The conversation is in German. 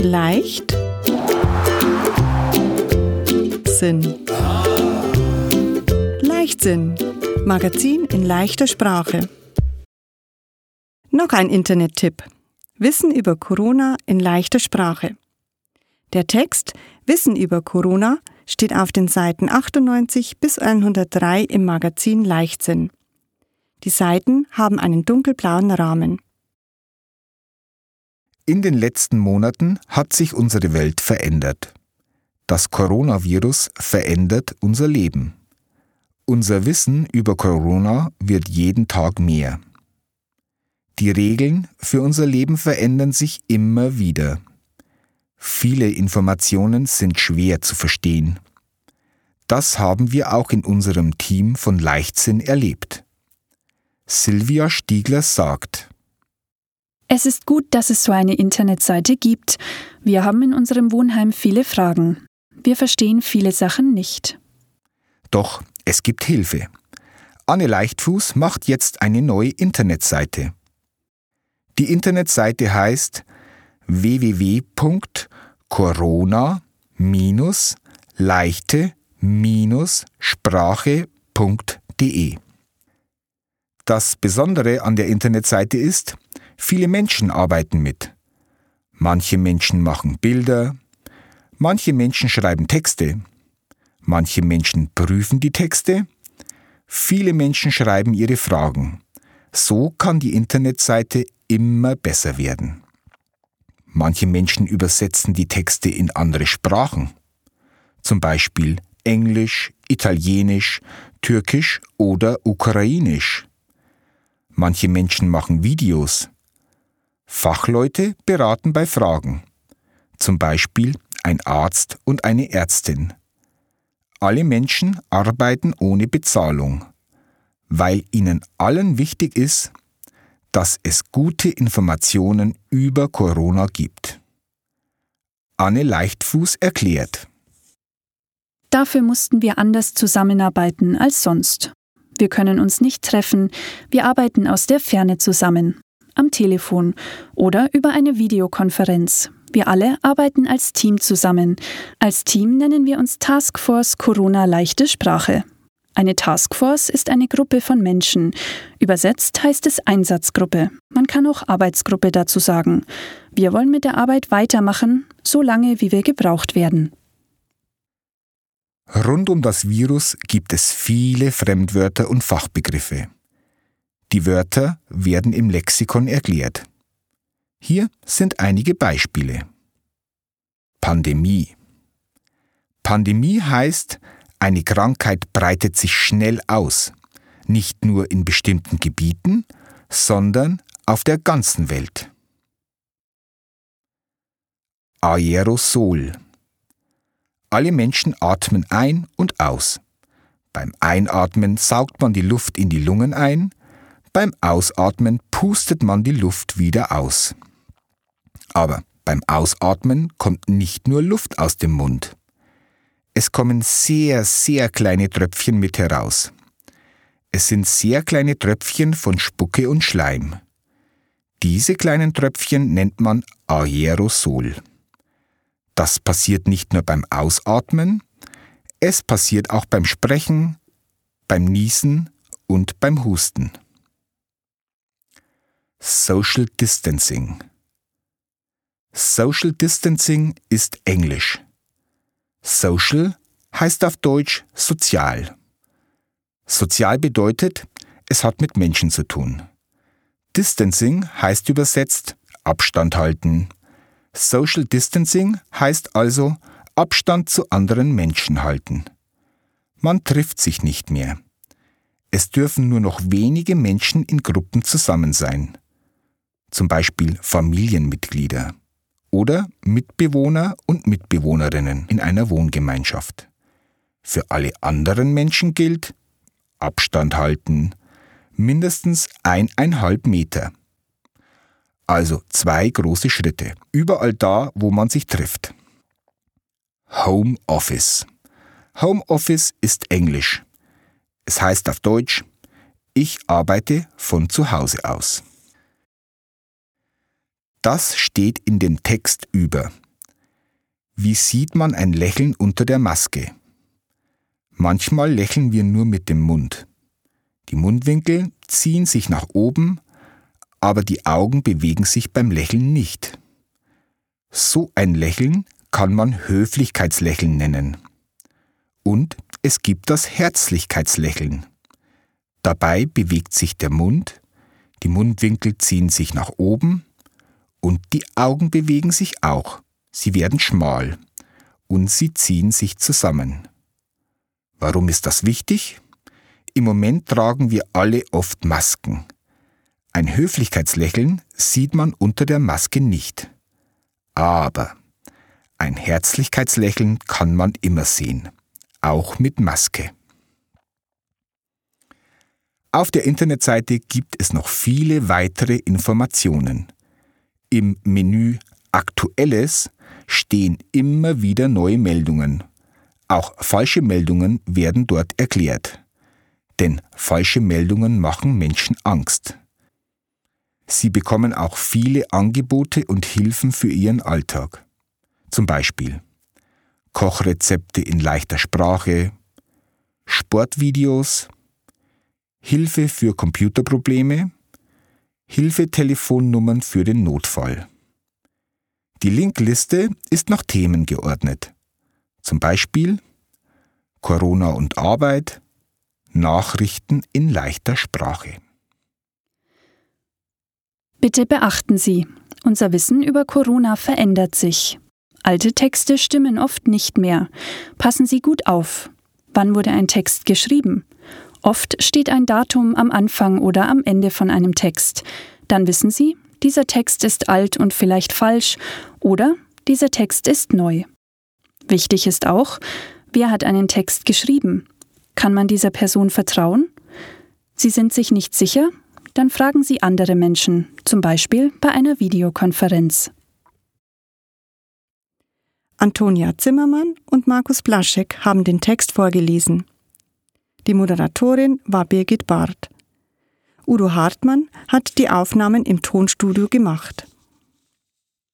Leicht Sinn. Leichtsinn. Magazin in leichter Sprache. Noch ein Internet-Tipp. Wissen über Corona in leichter Sprache. Der Text Wissen über Corona steht auf den Seiten 98 bis 103 im Magazin Leichtsinn. Die Seiten haben einen dunkelblauen Rahmen. In den letzten Monaten hat sich unsere Welt verändert. Das Coronavirus verändert unser Leben. Unser Wissen über Corona wird jeden Tag mehr. Die Regeln für unser Leben verändern sich immer wieder. Viele Informationen sind schwer zu verstehen. Das haben wir auch in unserem Team von Leichtsinn erlebt. Silvia Stiegler sagt, es ist gut, dass es so eine Internetseite gibt. Wir haben in unserem Wohnheim viele Fragen. Wir verstehen viele Sachen nicht. Doch es gibt Hilfe. Anne Leichtfuß macht jetzt eine neue Internetseite. Die Internetseite heißt www.corona-leichte-sprache.de. Das Besondere an der Internetseite ist, viele Menschen arbeiten mit. Manche Menschen machen Bilder, manche Menschen schreiben Texte, manche Menschen prüfen die Texte, viele Menschen schreiben ihre Fragen. So kann die Internetseite immer besser werden. Manche Menschen übersetzen die Texte in andere Sprachen, zum Beispiel Englisch, Italienisch, Türkisch oder Ukrainisch. Manche Menschen machen Videos. Fachleute beraten bei Fragen, zum Beispiel ein Arzt und eine Ärztin. Alle Menschen arbeiten ohne Bezahlung, weil ihnen allen wichtig ist, dass es gute Informationen über Corona gibt. Anne Leichtfuß erklärt. Dafür mussten wir anders zusammenarbeiten als sonst. Wir können uns nicht treffen, wir arbeiten aus der Ferne zusammen, am Telefon oder über eine Videokonferenz. Wir alle arbeiten als Team zusammen. Als Team nennen wir uns Taskforce Corona leichte Sprache. Eine Taskforce ist eine Gruppe von Menschen. Übersetzt heißt es Einsatzgruppe. Man kann auch Arbeitsgruppe dazu sagen. Wir wollen mit der Arbeit weitermachen, so lange wie wir gebraucht werden. Rund um das Virus gibt es viele Fremdwörter und Fachbegriffe. Die Wörter werden im Lexikon erklärt. Hier sind einige Beispiele. Pandemie. Pandemie heißt, eine Krankheit breitet sich schnell aus, nicht nur in bestimmten Gebieten, sondern auf der ganzen Welt. Aerosol. Alle Menschen atmen ein und aus. Beim Einatmen saugt man die Luft in die Lungen ein, beim Ausatmen pustet man die Luft wieder aus. Aber beim Ausatmen kommt nicht nur Luft aus dem Mund. Es kommen sehr, sehr kleine Tröpfchen mit heraus. Es sind sehr kleine Tröpfchen von Spucke und Schleim. Diese kleinen Tröpfchen nennt man Aerosol. Das passiert nicht nur beim Ausatmen, es passiert auch beim Sprechen, beim Niesen und beim Husten. Social Distancing Social Distancing ist Englisch. Social heißt auf Deutsch sozial. Sozial bedeutet, es hat mit Menschen zu tun. Distancing heißt übersetzt Abstand halten. Social Distancing heißt also Abstand zu anderen Menschen halten. Man trifft sich nicht mehr. Es dürfen nur noch wenige Menschen in Gruppen zusammen sein. Zum Beispiel Familienmitglieder oder Mitbewohner und Mitbewohnerinnen in einer Wohngemeinschaft. Für alle anderen Menschen gilt Abstand halten, mindestens eineinhalb Meter. Also zwei große Schritte, überall da, wo man sich trifft. Home Office. Home Office ist Englisch. Es heißt auf Deutsch, ich arbeite von zu Hause aus. Das steht in dem Text über. Wie sieht man ein Lächeln unter der Maske? Manchmal lächeln wir nur mit dem Mund. Die Mundwinkel ziehen sich nach oben, aber die Augen bewegen sich beim Lächeln nicht. So ein Lächeln kann man Höflichkeitslächeln nennen. Und es gibt das Herzlichkeitslächeln. Dabei bewegt sich der Mund, die Mundwinkel ziehen sich nach oben und die Augen bewegen sich auch. Sie werden schmal und sie ziehen sich zusammen. Warum ist das wichtig? Im Moment tragen wir alle oft Masken. Ein Höflichkeitslächeln sieht man unter der Maske nicht. Aber ein Herzlichkeitslächeln kann man immer sehen, auch mit Maske. Auf der Internetseite gibt es noch viele weitere Informationen. Im Menü Aktuelles stehen immer wieder neue Meldungen. Auch falsche Meldungen werden dort erklärt. Denn falsche Meldungen machen Menschen Angst. Sie bekommen auch viele Angebote und Hilfen für ihren Alltag. Zum Beispiel Kochrezepte in leichter Sprache, Sportvideos, Hilfe für Computerprobleme, Hilfetelefonnummern für den Notfall. Die Linkliste ist nach Themen geordnet. Zum Beispiel Corona und Arbeit, Nachrichten in leichter Sprache. Bitte beachten Sie, unser Wissen über Corona verändert sich. Alte Texte stimmen oft nicht mehr. Passen Sie gut auf. Wann wurde ein Text geschrieben? Oft steht ein Datum am Anfang oder am Ende von einem Text. Dann wissen Sie, dieser Text ist alt und vielleicht falsch oder dieser Text ist neu. Wichtig ist auch, wer hat einen Text geschrieben? Kann man dieser Person vertrauen? Sie sind sich nicht sicher? Dann fragen Sie andere Menschen, zum Beispiel bei einer Videokonferenz. Antonia Zimmermann und Markus Blaschek haben den Text vorgelesen. Die Moderatorin war Birgit Barth. Udo Hartmann hat die Aufnahmen im Tonstudio gemacht.